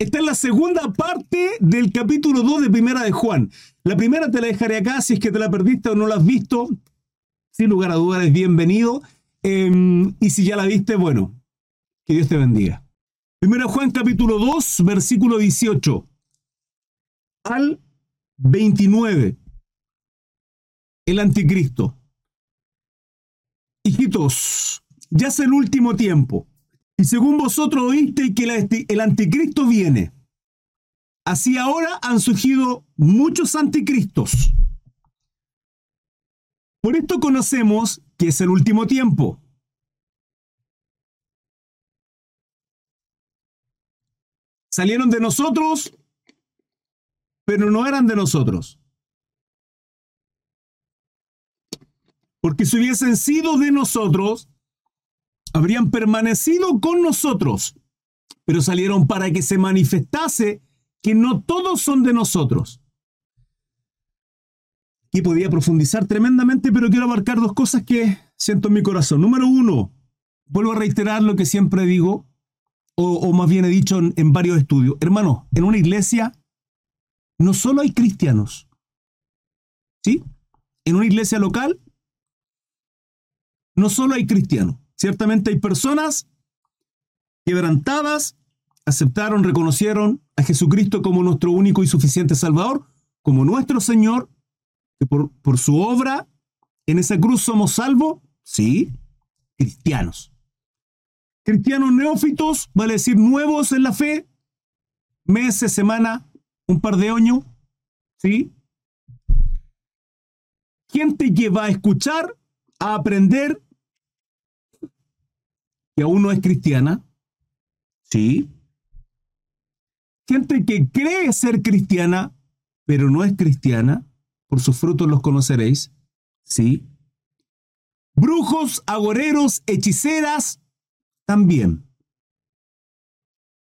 Esta es la segunda parte del capítulo 2 de Primera de Juan. La primera te la dejaré acá, si es que te la perdiste o no la has visto. Sin lugar a dudas, es bienvenido. Em, y si ya la viste, bueno, que Dios te bendiga. Primera Juan capítulo 2, versículo 18 al 29. El anticristo. Hijitos, ya es el último tiempo. Y según vosotros oísteis que el anticristo viene, así ahora han surgido muchos anticristos. Por esto conocemos que es el último tiempo. Salieron de nosotros, pero no eran de nosotros. Porque si hubiesen sido de nosotros, habrían permanecido con nosotros, pero salieron para que se manifestase que no todos son de nosotros. Y podía profundizar tremendamente, pero quiero abarcar dos cosas que siento en mi corazón. Número uno, vuelvo a reiterar lo que siempre digo, o, más bien he dicho en, en varios estudios. Hermano, en una iglesia no solo hay cristianos, ¿sí? En una iglesia local no solo hay cristianos, Ciertamente hay personas quebrantadas, aceptaron, reconocieron a Jesucristo como nuestro único y suficiente Salvador, como nuestro Señor, que por, por su obra en esa cruz somos salvos, sí, cristianos. Cristianos neófitos, vale decir nuevos en la fe, meses, semana, un par de años, ¿sí? Gente que va a escuchar, a aprender que aún no es cristiana, sí. Gente que cree ser cristiana, pero no es cristiana, por sus frutos los conoceréis, sí. Brujos, agoreros, hechiceras, también.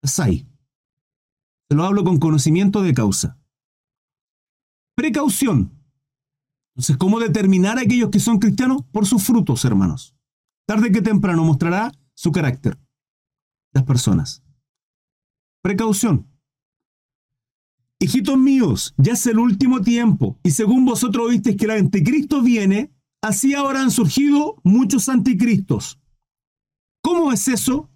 Es ahí. Se lo hablo con conocimiento de causa. Precaución. Entonces, ¿cómo determinar a aquellos que son cristianos? Por sus frutos, hermanos. Tarde que temprano mostrará su carácter. Las personas. Precaución. Hijitos míos, ya es el último tiempo, y según vosotros oísteis que el anticristo viene, así ahora han surgido muchos anticristos. ¿Cómo es eso?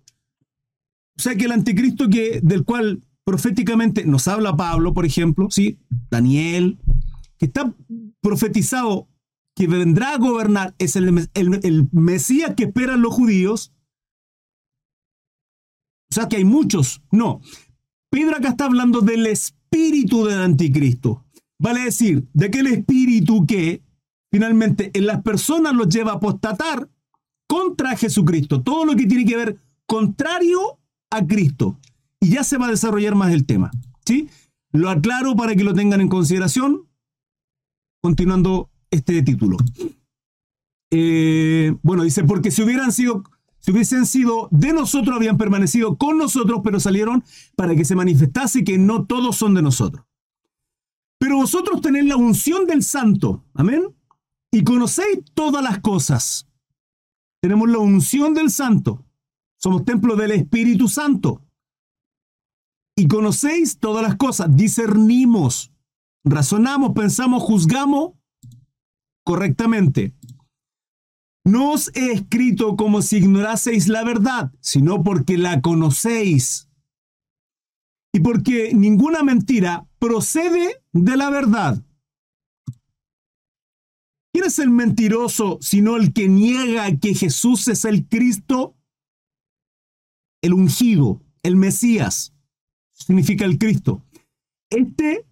O sea que el anticristo que, del cual proféticamente nos habla Pablo, por ejemplo, ¿sí? Daniel, que está profetizado que vendrá a gobernar, es el, el Mesías que esperan los judíos, o sea que hay muchos. No. Pedro acá está hablando del espíritu del anticristo. Vale decir, de aquel espíritu que finalmente en las personas los lleva a apostatar contra Jesucristo. Todo lo que tiene que ver contrario a Cristo. Y ya se va a desarrollar más el tema. ¿Sí? Lo aclaro para que lo tengan en consideración. Continuando este título. Eh, bueno, dice, porque si hubieran sido si hubiesen sido de nosotros, habían permanecido con nosotros, pero salieron para que se manifestase que no todos son de nosotros. Pero vosotros tenéis la unción del santo, amén, y conocéis todas las cosas. Tenemos la unción del santo. Somos templo del Espíritu Santo. Y conocéis todas las cosas, discernimos, razonamos, pensamos, juzgamos correctamente. No os he escrito como si ignoraseis la verdad, sino porque la conocéis. Y porque ninguna mentira procede de la verdad. ¿Quién es el mentiroso sino el que niega que Jesús es el Cristo? El ungido, el Mesías, significa el Cristo. Este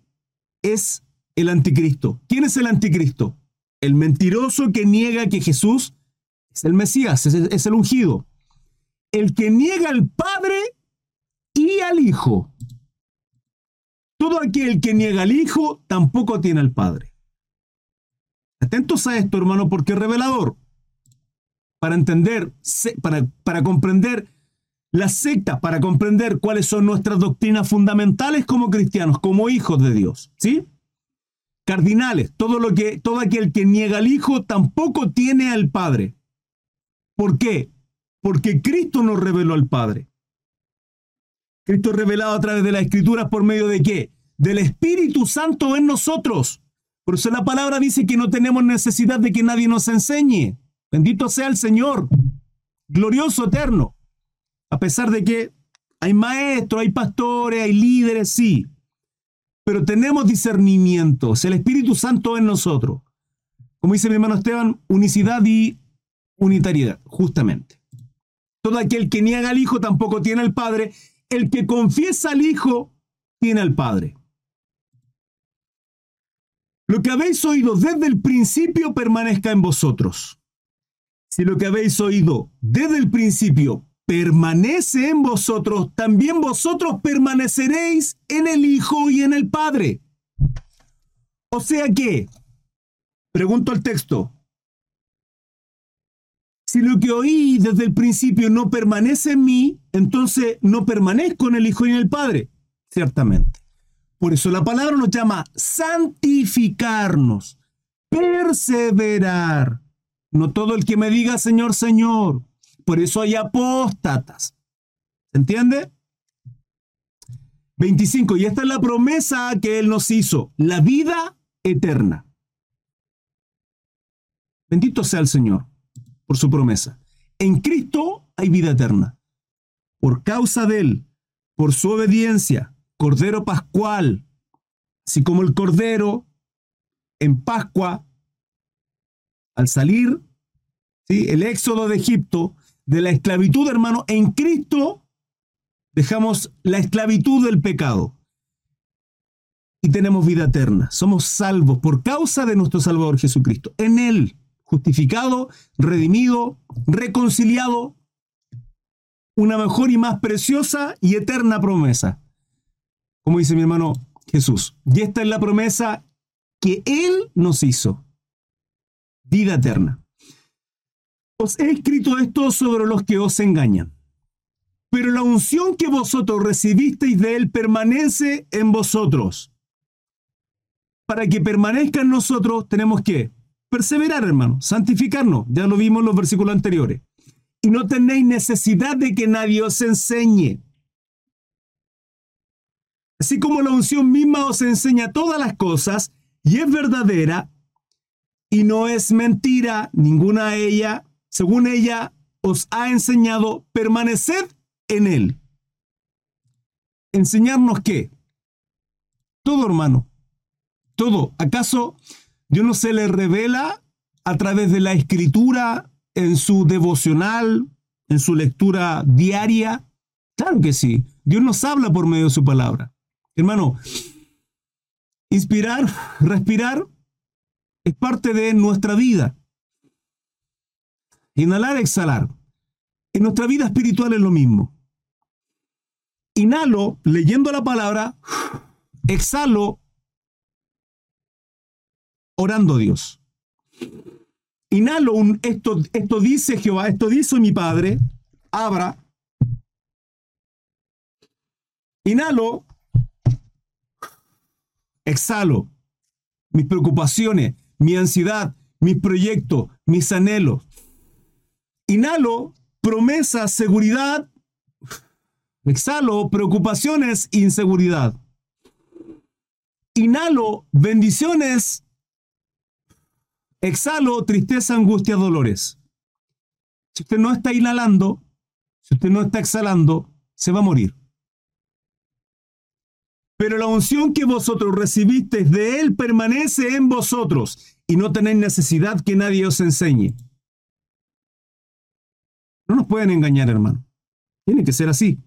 es el anticristo. ¿Quién es el anticristo? El mentiroso que niega que Jesús es el Mesías, es, el ungido. El que niega al Padre y al Hijo. Todo aquel que niega al Hijo tampoco tiene al Padre. Atentos a esto, hermano, porque es revelador. Para entender, para, para comprender la secta, para comprender cuáles son nuestras doctrinas fundamentales como cristianos, como hijos de Dios. ¿Sí? Cardinales, todo, lo que, todo aquel que niega al Hijo tampoco tiene al Padre. ¿Por qué? Porque Cristo nos reveló al Padre. Cristo es revelado a través de las escrituras por medio de qué? Del Espíritu Santo en nosotros. Por eso la palabra dice que no tenemos necesidad de que nadie nos enseñe. Bendito sea el Señor. Glorioso eterno. A pesar de que hay maestros, hay pastores, hay líderes, sí. Pero tenemos discernimiento. Es el Espíritu Santo en nosotros. Como dice mi hermano Esteban, unicidad y unitariedad, justamente. Todo aquel que niega al Hijo tampoco tiene al Padre. El que confiesa al Hijo tiene al Padre. Lo que habéis oído desde el principio permanezca en vosotros. Si lo que habéis oído desde el principio permanece en vosotros, también vosotros permaneceréis en el Hijo y en el Padre. O sea que, pregunto al texto, si lo que oí desde el principio no permanece en mí, entonces no permanezco en el Hijo y en el Padre. Ciertamente. Por eso la palabra nos llama santificarnos, perseverar. No todo el que me diga Señor, Señor. Por eso hay apóstatas. ¿Se entiende? 25. Y esta es la promesa que Él nos hizo, la vida eterna. Bendito sea el Señor por su promesa. En Cristo hay vida eterna. Por causa de Él, por su obediencia, Cordero Pascual, así como el Cordero en Pascua, al salir, ¿sí? el éxodo de Egipto, de la esclavitud, hermano, en Cristo dejamos la esclavitud del pecado y tenemos vida eterna. Somos salvos por causa de nuestro Salvador Jesucristo. En Él, justificado, redimido, reconciliado, una mejor y más preciosa y eterna promesa como dice mi hermano Jesús. Y esta es la promesa que Él nos hizo. Vida eterna. Os he escrito esto sobre los que os engañan. Pero la unción que vosotros recibisteis de Él permanece en vosotros. Para que permanezca en nosotros tenemos que perseverar, hermano, santificarnos. Ya lo vimos en los versículos anteriores. Y no tenéis necesidad de que nadie os enseñe Así como la unción misma os enseña todas las cosas y es verdadera y no es mentira ninguna de ella, según ella os ha enseñado, permaneced en él. ¿Enseñarnos qué? Todo, hermano. Todo. ¿Acaso Dios no se le revela a través de la escritura, en su devocional, en su lectura diaria? Claro que sí. Dios nos habla por medio de su palabra. Hermano, inspirar, respirar es parte de nuestra vida. Inhalar, exhalar. En nuestra vida espiritual es lo mismo. Inhalo leyendo la palabra, exhalo orando a Dios. Inhalo un esto, esto dice Jehová, esto dice mi Padre, abra. Inhalo exhalo mis preocupaciones, mi ansiedad, mis proyectos, mis anhelos. Inhalo promesa, seguridad. Exhalo preocupaciones, inseguridad. Inhalo bendiciones. Exhalo tristeza, angustia, dolores. Si usted no está inhalando, si usted no está exhalando, se va a morir. Pero la unción que vosotros recibisteis de Él permanece en vosotros y no tenéis necesidad que nadie os enseñe. No nos pueden engañar, hermano. Tiene que ser así.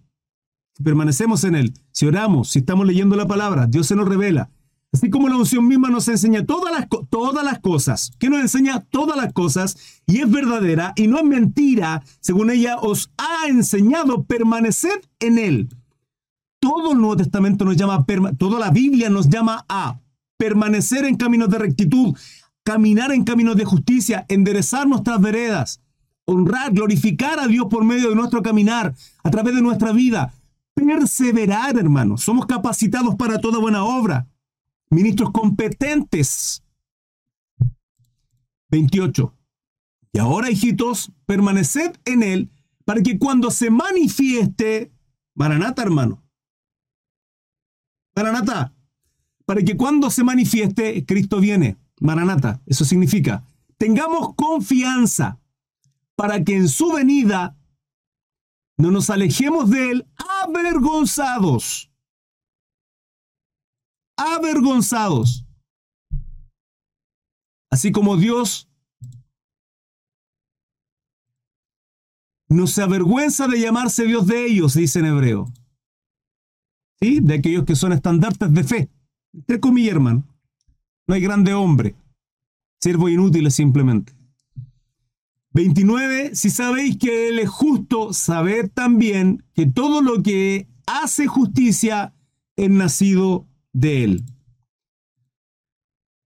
Si permanecemos en Él, si oramos, si estamos leyendo la palabra, Dios se nos revela. Así como la unción misma nos enseña todas las, todas las cosas, que nos enseña todas las cosas y es verdadera y no es mentira, según ella os ha enseñado, permaneced en Él todo el Nuevo Testamento nos llama, toda la Biblia nos llama a permanecer en caminos de rectitud, caminar en caminos de justicia, enderezar nuestras veredas, honrar, glorificar a Dios por medio de nuestro caminar, a través de nuestra vida, perseverar, hermanos. Somos capacitados para toda buena obra, ministros competentes. 28. Y ahora, hijitos, permaneced en Él para que cuando se manifieste, Maranata, hermano, Maranata. Para que cuando se manifieste, Cristo viene. Maranata. Eso significa, tengamos confianza para que en su venida no nos alejemos de él avergonzados. Avergonzados. Así como Dios no se avergüenza de llamarse Dios de ellos, dice en hebreo. ¿Sí? De aquellos que son estandartes de fe. Entre comillas, hermano. No hay grande hombre. Siervo inútil simplemente. 29. Si sabéis que Él es justo, sabed también que todo lo que hace justicia es nacido de Él.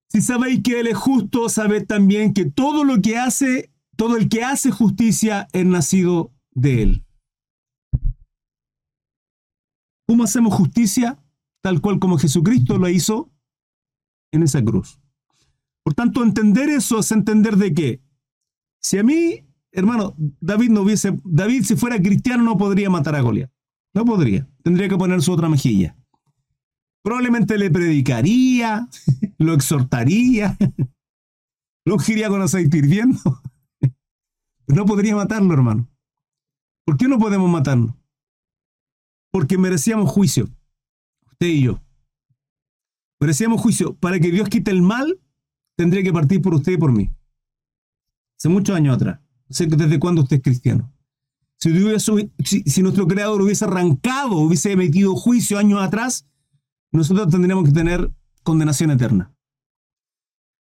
Si sabéis que Él es justo, sabed también que todo lo que hace, todo el que hace justicia es nacido de Él. ¿Cómo hacemos justicia? Tal cual como Jesucristo lo hizo en esa cruz. Por tanto, entender eso es entender de qué. Si a mí, hermano, David no hubiese, David si fuera cristiano no podría matar a Goliat. No podría. Tendría que poner su otra mejilla. Probablemente le predicaría, lo exhortaría, lo ungiría con aceite hirviendo. No podría matarlo, hermano. ¿Por qué no podemos matarlo? Porque merecíamos juicio, usted y yo. Merecíamos juicio. Para que Dios quite el mal, tendría que partir por usted y por mí. Hace muchos años atrás. No sé desde cuándo usted es cristiano. Si, si, si nuestro creador hubiese arrancado, hubiese emitido juicio años atrás, nosotros tendríamos que tener condenación eterna.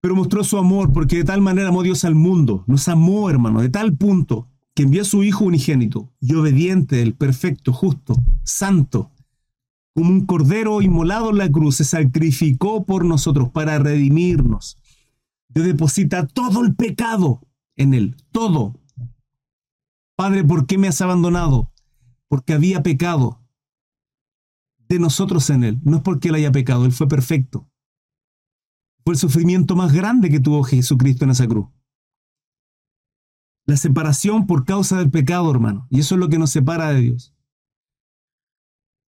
Pero mostró su amor porque de tal manera amó Dios al mundo. Nos amó, hermano, de tal punto que envió a su Hijo unigénito y obediente, el perfecto, justo, santo, como un cordero inmolado en la cruz, se sacrificó por nosotros para redimirnos. Dios deposita todo el pecado en él, todo. Padre, ¿por qué me has abandonado? Porque había pecado de nosotros en Él. No es porque Él haya pecado, Él fue perfecto. Fue el sufrimiento más grande que tuvo Jesucristo en esa cruz. La separación por causa del pecado, hermano. Y eso es lo que nos separa de Dios.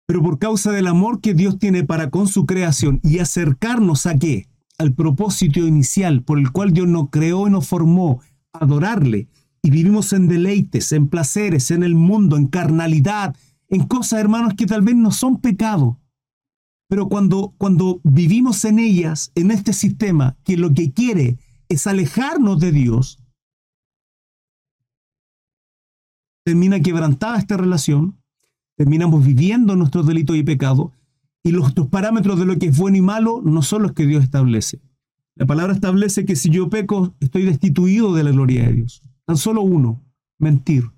Pero por causa del amor que Dios tiene para con su creación y acercarnos a qué? Al propósito inicial por el cual Dios nos creó y nos formó, adorarle. Y vivimos en deleites, en placeres, en el mundo, en carnalidad, en cosas, hermanos, que tal vez no son pecado. Pero cuando, cuando vivimos en ellas, en este sistema, que lo que quiere es alejarnos de Dios, termina quebrantada esta relación, terminamos viviendo nuestros delitos y pecados, y los, los parámetros de lo que es bueno y malo no son los que Dios establece. La palabra establece que si yo peco, estoy destituido de la gloria de Dios. Tan solo uno, mentir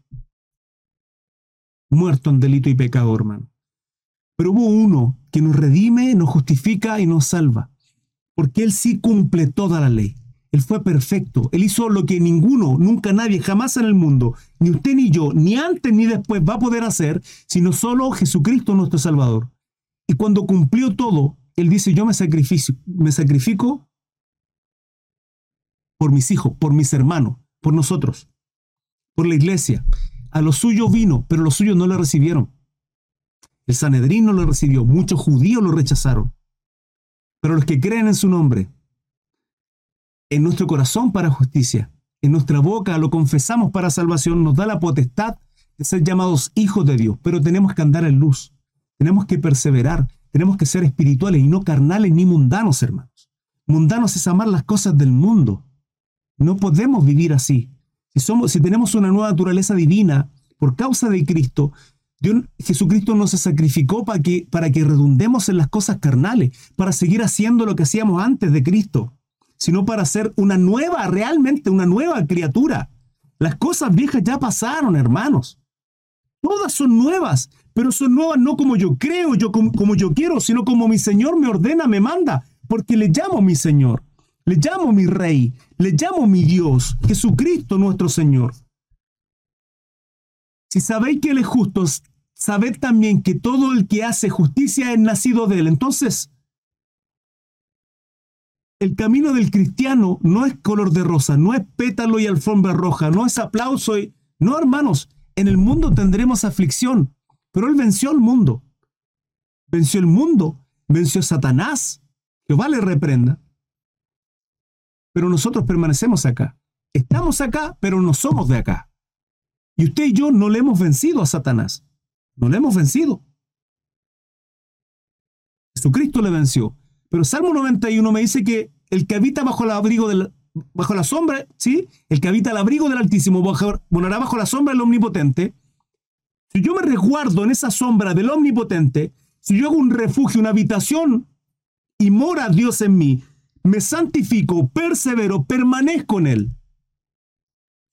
muerto en delito y pecado, hermano. Pero hubo uno que nos redime, nos justifica y nos salva, porque Él sí cumple toda la ley. Él fue perfecto. Él hizo lo que ninguno, nunca nadie, jamás en el mundo, ni usted ni yo, ni antes ni después va a poder hacer, sino solo Jesucristo nuestro Salvador. Y cuando cumplió todo, Él dice, yo me sacrifico, me sacrifico por mis hijos, por mis hermanos, por nosotros, por la iglesia. A lo suyo vino, pero los suyos no le recibieron. El Sanedrín no lo recibió, muchos judíos lo rechazaron. Pero los que creen en su nombre, en nuestro corazón para justicia, en nuestra boca lo confesamos para salvación, nos da la potestad de ser llamados hijos de Dios. Pero tenemos que andar en luz, tenemos que perseverar, tenemos que ser espirituales y no carnales ni mundanos, hermanos. Mundanos es amar las cosas del mundo. No podemos vivir así. Si, somos, si tenemos una nueva naturaleza divina por causa de Cristo, Dios, Jesucristo no se sacrificó para que, para que redundemos en las cosas carnales, para seguir haciendo lo que hacíamos antes de Cristo, sino para ser una nueva, realmente una nueva criatura. Las cosas viejas ya pasaron, hermanos. Todas son nuevas, pero son nuevas no como yo creo, yo como, como yo quiero, sino como mi Señor me ordena, me manda, porque le llamo mi Señor. Le llamo mi rey, le llamo mi Dios, Jesucristo nuestro Señor. Si sabéis que Él es justo, sabed también que todo el que hace justicia es nacido de Él. Entonces, el camino del cristiano no es color de rosa, no es pétalo y alfombra roja, no es aplauso y... No, hermanos, en el mundo tendremos aflicción, pero Él venció al mundo. Venció el mundo venció Satanás, Jehová le reprenda. Pero nosotros permanecemos acá. Estamos acá, pero no somos de acá. Y usted y yo no le hemos vencido a Satanás. No le hemos vencido. Jesucristo le venció. Pero Salmo 91 me dice que el que habita bajo el abrigo del, bajo la sombra, ¿sí? El que habita el abrigo del Altísimo morará bajo la sombra del Omnipotente. Si yo me resguardo en esa sombra del Omnipotente, si yo hago un refugio, una habitación y mora Dios en mí, me santifico, persevero, permanezco en Él.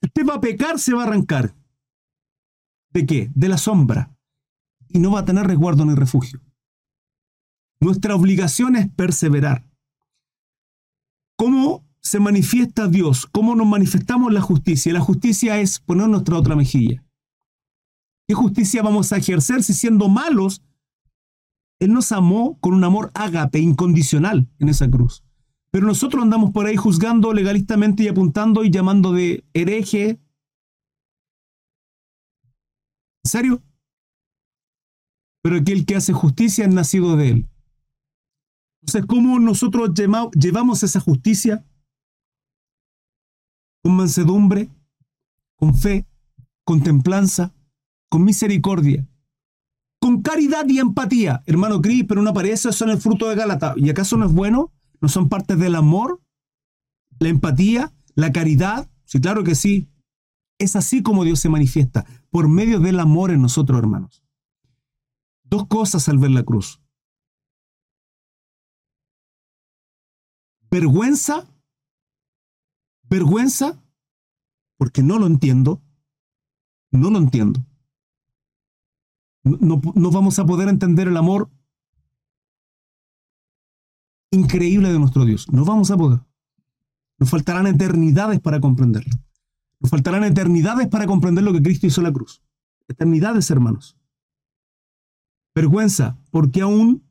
Usted va a pecar, se va a arrancar. ¿De qué? De la sombra. Y no va a tener resguardo ni refugio. Nuestra obligación es perseverar. ¿Cómo se manifiesta Dios? ¿Cómo nos manifestamos la justicia? La justicia es poner nuestra otra mejilla. ¿Qué justicia vamos a ejercer si siendo malos, Él nos amó con un amor ágape, incondicional en esa cruz? Pero nosotros andamos por ahí juzgando legalistamente y apuntando y llamando de hereje. ¿En serio? Pero aquel que hace justicia es nacido de Él. Entonces, ¿cómo nosotros llevamos esa justicia? Con mansedumbre, con fe, con templanza, con misericordia, con caridad y empatía. Hermano Cris, pero no aparece eso en el fruto de Gálata. ¿Y acaso no es bueno? ¿No son parte del amor? ¿La empatía? ¿La caridad? Sí, claro que sí. Es así como Dios se manifiesta, por medio del amor en nosotros, hermanos. Dos cosas al ver la cruz. Vergüenza. Vergüenza porque no lo entiendo. No lo entiendo. No, no, vamos a poder entender el amor increíble de nuestro Dios. No vamos a poder. Nos faltarán eternidades para comprenderlo. Nos faltarán eternidades para comprender lo que Cristo hizo en la cruz. Eternidades, hermanos. Vergüenza, porque aún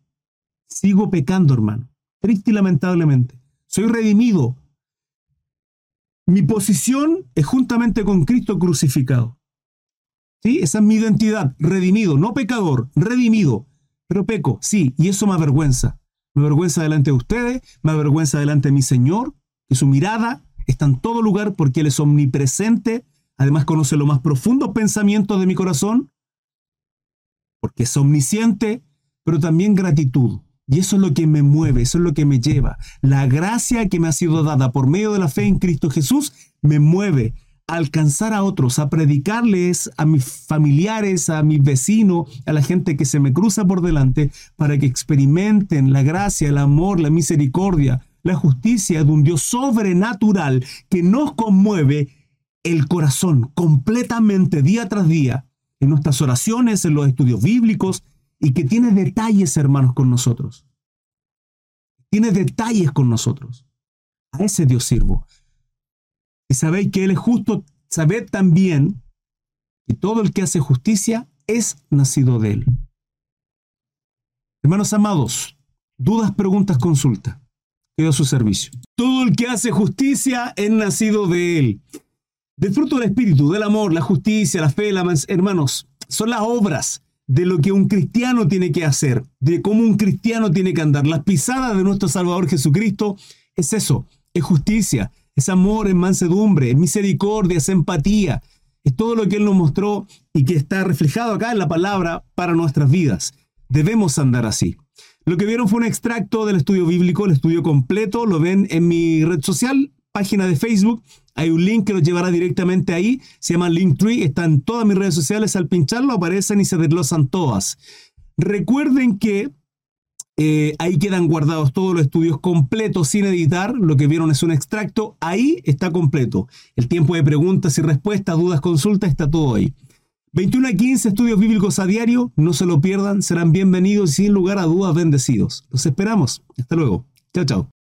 sigo pecando, hermano. Triste y lamentablemente. Soy redimido. Mi posición es juntamente con Cristo crucificado. ¿Sí? Esa es mi identidad. Redimido, no pecador, redimido. Pero peco, sí, y eso me avergüenza me avergüenza delante de ustedes, me avergüenza delante de mi Señor, que su mirada está en todo lugar porque Él es omnipresente, además conoce los más profundos pensamientos de mi corazón, porque es omnisciente, pero también gratitud. Y eso es lo que me mueve, eso es lo que me lleva. La gracia que me ha sido dada por medio de la fe en Cristo Jesús me mueve alcanzar a otros, a predicarles a mis familiares, a mis vecinos, a la gente que se me cruza por delante, para que experimenten la gracia, el amor, la misericordia, la justicia de un Dios sobrenatural que nos conmueve el corazón completamente día tras día en nuestras oraciones, en los estudios bíblicos y que tiene detalles, hermanos, con nosotros. Tiene detalles con nosotros. A ese Dios sirvo y sabéis que Él es justo, sabed también que todo el que hace justicia es nacido de Él. Hermanos amados, dudas, preguntas, consulta. Quedo a su servicio. Todo el que hace justicia es nacido de Él. Del fruto del Espíritu, del amor, la justicia, la fe, la hermanos, son las obras de lo que un cristiano tiene que hacer, de cómo un cristiano tiene que andar. Las pisadas de nuestro Salvador Jesucristo es eso, es justicia, es amor, es mansedumbre, es misericordia, es empatía. Es todo lo que Él nos mostró y que está reflejado acá en la palabra para nuestras vidas. Debemos andar así. Lo que vieron fue un extracto del estudio bíblico, el estudio completo, lo ven en mi red social, página de Facebook. Hay un link que los llevará directamente ahí, se llama Linktree, está en todas mis redes sociales, al pincharlo aparecen y se desglosan todas. Recuerden que eh, ahí quedan guardados todos los estudios completos sin editar. Lo que vieron es un extracto. Ahí está completo. El tiempo de preguntas y respuestas, dudas, consultas, está todo ahí. 21 a 15 estudios bíblicos a diario. No se lo pierdan. Serán bienvenidos y sin lugar a dudas bendecidos. Los esperamos. Hasta luego. Chao, chao.